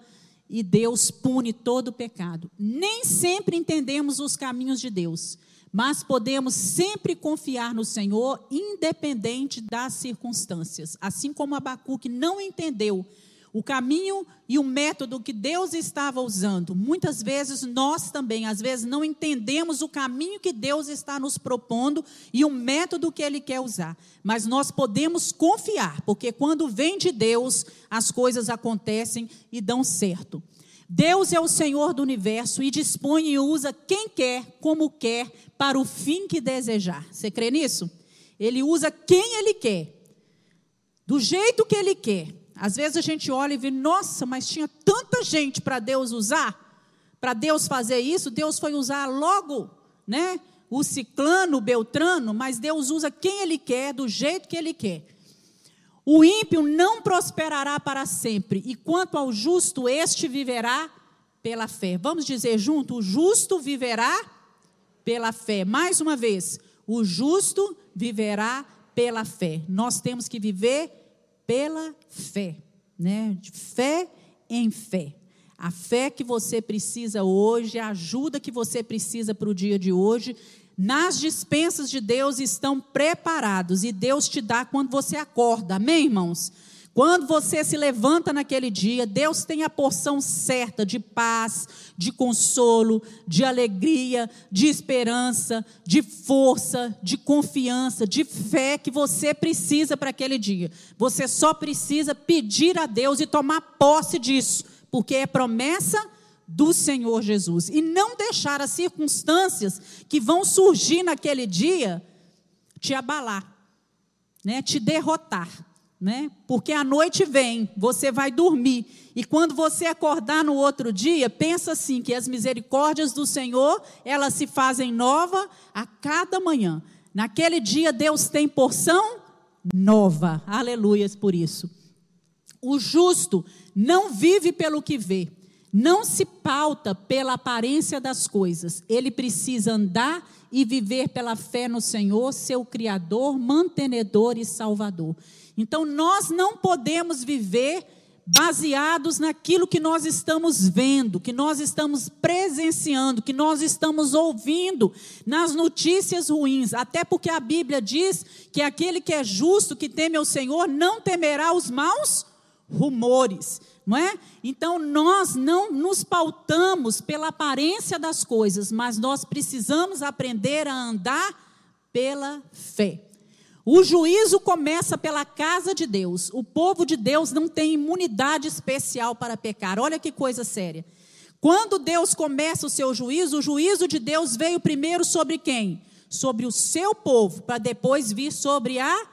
e Deus pune todo o pecado. Nem sempre entendemos os caminhos de Deus, mas podemos sempre confiar no Senhor, independente das circunstâncias. Assim como Abacuque não entendeu o caminho e o método que Deus estava usando. Muitas vezes nós também, às vezes, não entendemos o caminho que Deus está nos propondo e o método que Ele quer usar. Mas nós podemos confiar, porque quando vem de Deus, as coisas acontecem e dão certo. Deus é o Senhor do universo e dispõe e usa quem quer, como quer, para o fim que desejar. Você crê nisso? Ele usa quem Ele quer do jeito que Ele quer. Às vezes a gente olha e vê, nossa, mas tinha tanta gente para Deus usar, para Deus fazer isso, Deus foi usar logo, né? O ciclano, o beltrano, mas Deus usa quem Ele quer, do jeito que Ele quer. O ímpio não prosperará para sempre, e quanto ao justo, este viverá pela fé. Vamos dizer junto: o justo viverá pela fé. Mais uma vez, o justo viverá pela fé. Nós temos que viver pela fé, né? De fé em fé. A fé que você precisa hoje, a ajuda que você precisa para o dia de hoje, nas dispensas de Deus estão preparados e Deus te dá quando você acorda. Amém, irmãos? Quando você se levanta naquele dia, Deus tem a porção certa de paz, de consolo, de alegria, de esperança, de força, de confiança, de fé que você precisa para aquele dia. Você só precisa pedir a Deus e tomar posse disso, porque é promessa do Senhor Jesus. E não deixar as circunstâncias que vão surgir naquele dia te abalar, né? te derrotar né? Porque a noite vem, você vai dormir, e quando você acordar no outro dia, pensa assim que as misericórdias do Senhor, elas se fazem nova a cada manhã. Naquele dia Deus tem porção nova. Aleluias por isso. O justo não vive pelo que vê, não se pauta pela aparência das coisas. Ele precisa andar e viver pela fé no Senhor, seu criador, mantenedor e salvador. Então nós não podemos viver baseados naquilo que nós estamos vendo, que nós estamos presenciando, que nós estamos ouvindo nas notícias ruins, até porque a Bíblia diz que aquele que é justo, que teme ao Senhor, não temerá os maus rumores, não é? Então nós não nos pautamos pela aparência das coisas, mas nós precisamos aprender a andar pela fé. O juízo começa pela casa de Deus. O povo de Deus não tem imunidade especial para pecar. Olha que coisa séria. Quando Deus começa o seu juízo, o juízo de Deus veio primeiro sobre quem? Sobre o seu povo, para depois vir sobre a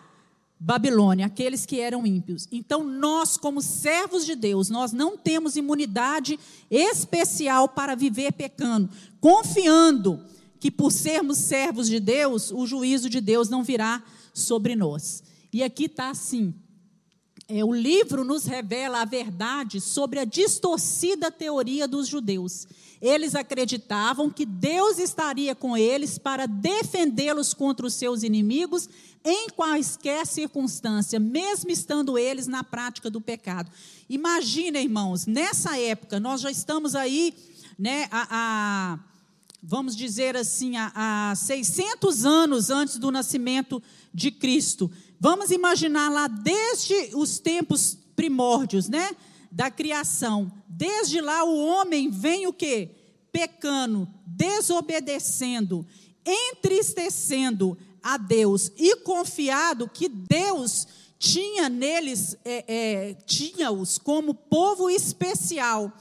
Babilônia, aqueles que eram ímpios. Então, nós, como servos de Deus, nós não temos imunidade especial para viver pecando, confiando que por sermos servos de Deus, o juízo de Deus não virá sobre nós. E aqui está assim: é, o livro nos revela a verdade sobre a distorcida teoria dos judeus. Eles acreditavam que Deus estaria com eles para defendê-los contra os seus inimigos em quaisquer circunstância, mesmo estando eles na prática do pecado. Imagina, irmãos, nessa época, nós já estamos aí, né, a, a vamos dizer assim, há 600 anos antes do nascimento de Cristo. Vamos imaginar lá desde os tempos primórdios, né? Da criação. Desde lá o homem vem o quê? Pecando, desobedecendo, entristecendo a Deus e confiado que Deus tinha neles, é, é, tinha-os como povo especial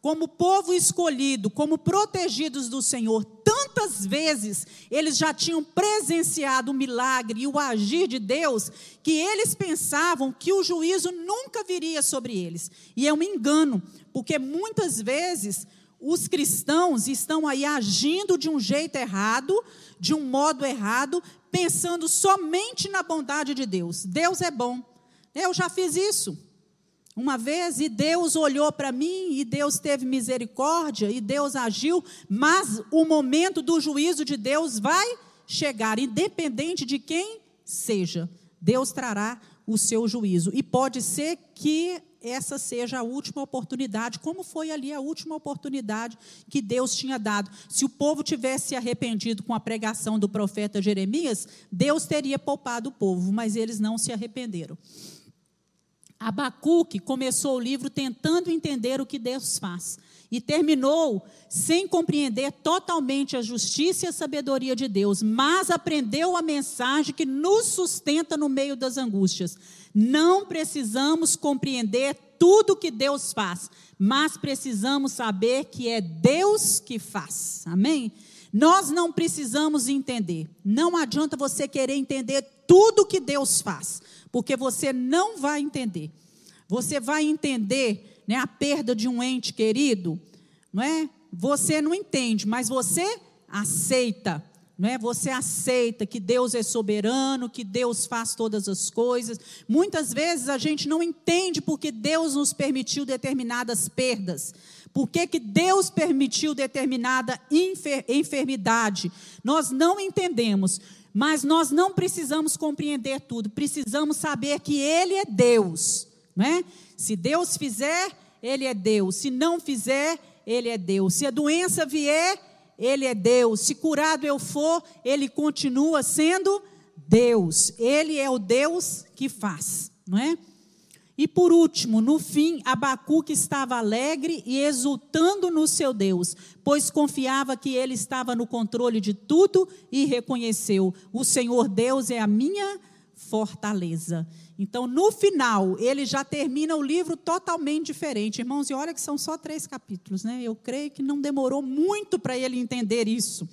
como povo escolhido, como protegidos do Senhor, tantas vezes eles já tinham presenciado o milagre e o agir de Deus, que eles pensavam que o juízo nunca viria sobre eles. E é um engano, porque muitas vezes os cristãos estão aí agindo de um jeito errado, de um modo errado, pensando somente na bondade de Deus. Deus é bom. Eu já fiz isso uma vez e Deus olhou para mim e Deus teve misericórdia e Deus agiu, mas o momento do juízo de Deus vai chegar, independente de quem seja. Deus trará o seu juízo e pode ser que essa seja a última oportunidade, como foi ali a última oportunidade que Deus tinha dado. Se o povo tivesse arrependido com a pregação do profeta Jeremias, Deus teria poupado o povo, mas eles não se arrependeram. Abacuque começou o livro tentando entender o que Deus faz e terminou sem compreender totalmente a justiça e a sabedoria de Deus, mas aprendeu a mensagem que nos sustenta no meio das angústias. Não precisamos compreender tudo que Deus faz, mas precisamos saber que é Deus que faz. Amém? Nós não precisamos entender. Não adianta você querer entender tudo que Deus faz, porque você não vai entender. Você vai entender né, a perda de um ente querido, não é? Você não entende, mas você aceita. Não é? Você aceita que Deus é soberano, que Deus faz todas as coisas. Muitas vezes a gente não entende porque Deus nos permitiu determinadas perdas. Por que, que Deus permitiu determinada enfer enfermidade? Nós não entendemos, mas nós não precisamos compreender tudo. Precisamos saber que Ele é Deus. Não é? Se Deus fizer, Ele é Deus. Se não fizer, Ele é Deus. Se a doença vier, ele é Deus. Se curado eu for, Ele continua sendo Deus. Ele é o Deus que faz, não é? E por último, no fim, Abacuque estava alegre e exultando no seu Deus, pois confiava que ele estava no controle de tudo e reconheceu: o Senhor Deus é a minha fortaleza. Então, no final, ele já termina o livro totalmente diferente. Irmãos, e olha que são só três capítulos, né? Eu creio que não demorou muito para ele entender isso.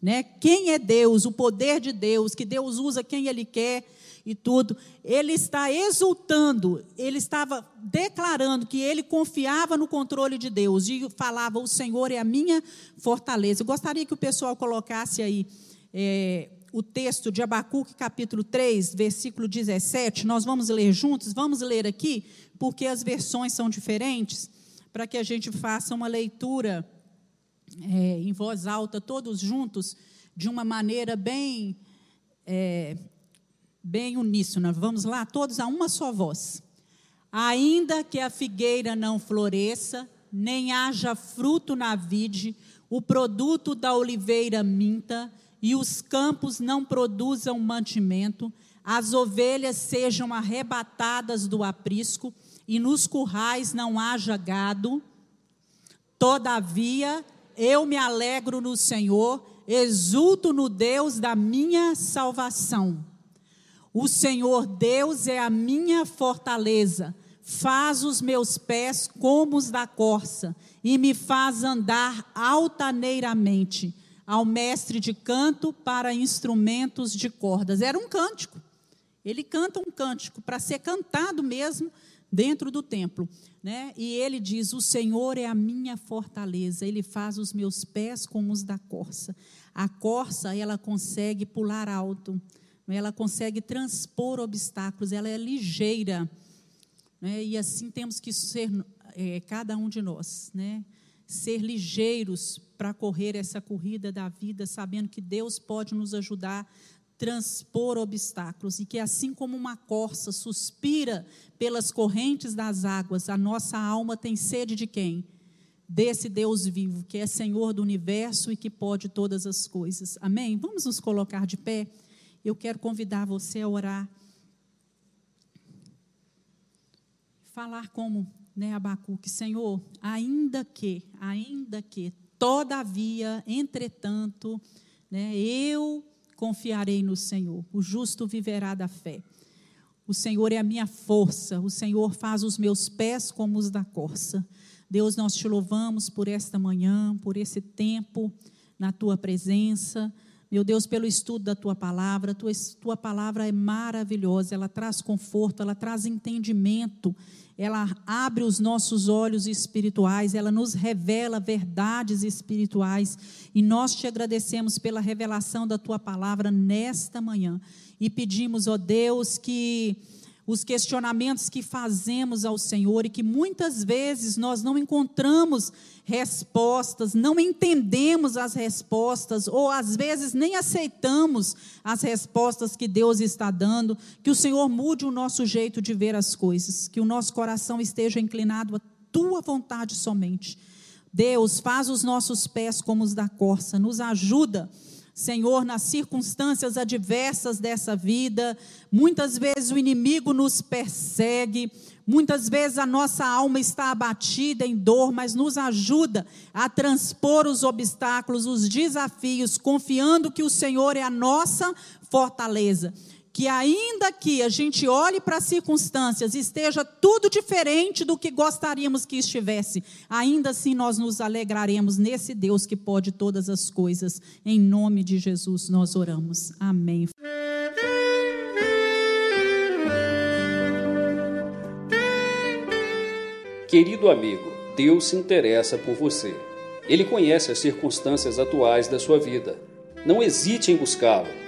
Né? Quem é Deus, o poder de Deus, que Deus usa quem Ele quer e tudo. Ele está exultando, ele estava declarando que ele confiava no controle de Deus e falava: O Senhor é a minha fortaleza. Eu gostaria que o pessoal colocasse aí. É, o texto de Abacuque, capítulo 3, versículo 17. Nós vamos ler juntos, vamos ler aqui, porque as versões são diferentes, para que a gente faça uma leitura é, em voz alta, todos juntos, de uma maneira bem, é, bem uníssona. Vamos lá, todos a uma só voz. Ainda que a figueira não floresça, nem haja fruto na vide, o produto da oliveira minta, e os campos não produzam mantimento, as ovelhas sejam arrebatadas do aprisco, e nos currais não haja gado. Todavia, eu me alegro no Senhor, exulto no Deus da minha salvação. O Senhor Deus é a minha fortaleza, faz os meus pés como os da corça, e me faz andar altaneiramente ao mestre de canto para instrumentos de cordas. Era um cântico. Ele canta um cântico para ser cantado mesmo dentro do templo. Né? E ele diz: O Senhor é a minha fortaleza, ele faz os meus pés como os da corça. A corça, ela consegue pular alto? Ela consegue transpor obstáculos, ela é ligeira. Né? E assim temos que ser, é, cada um de nós, né? ser ligeiros para correr essa corrida da vida, sabendo que Deus pode nos ajudar a transpor obstáculos e que assim como uma corça suspira pelas correntes das águas, a nossa alma tem sede de quem? Desse Deus vivo, que é Senhor do universo e que pode todas as coisas. Amém? Vamos nos colocar de pé. Eu quero convidar você a orar. Falar como né, Abacuque, Senhor, ainda que, ainda que, todavia, entretanto, né, eu confiarei no Senhor, o justo viverá da fé. O Senhor é a minha força, o Senhor faz os meus pés como os da corça. Deus, nós te louvamos por esta manhã, por esse tempo na tua presença. Meu Deus, pelo estudo da tua palavra, tua, tua palavra é maravilhosa, ela traz conforto, ela traz entendimento, ela abre os nossos olhos espirituais, ela nos revela verdades espirituais. E nós te agradecemos pela revelação da tua palavra nesta manhã. E pedimos, ó Deus, que os questionamentos que fazemos ao Senhor e que muitas vezes nós não encontramos respostas, não entendemos as respostas, ou às vezes nem aceitamos as respostas que Deus está dando, que o Senhor mude o nosso jeito de ver as coisas, que o nosso coração esteja inclinado à tua vontade somente. Deus, faz os nossos pés como os da corça, nos ajuda Senhor, nas circunstâncias adversas dessa vida, muitas vezes o inimigo nos persegue, muitas vezes a nossa alma está abatida em dor, mas nos ajuda a transpor os obstáculos, os desafios, confiando que o Senhor é a nossa fortaleza que ainda que a gente olhe para as circunstâncias e esteja tudo diferente do que gostaríamos que estivesse, ainda assim nós nos alegraremos nesse Deus que pode todas as coisas. Em nome de Jesus nós oramos. Amém. Querido amigo, Deus se interessa por você. Ele conhece as circunstâncias atuais da sua vida. Não hesite em buscá-lo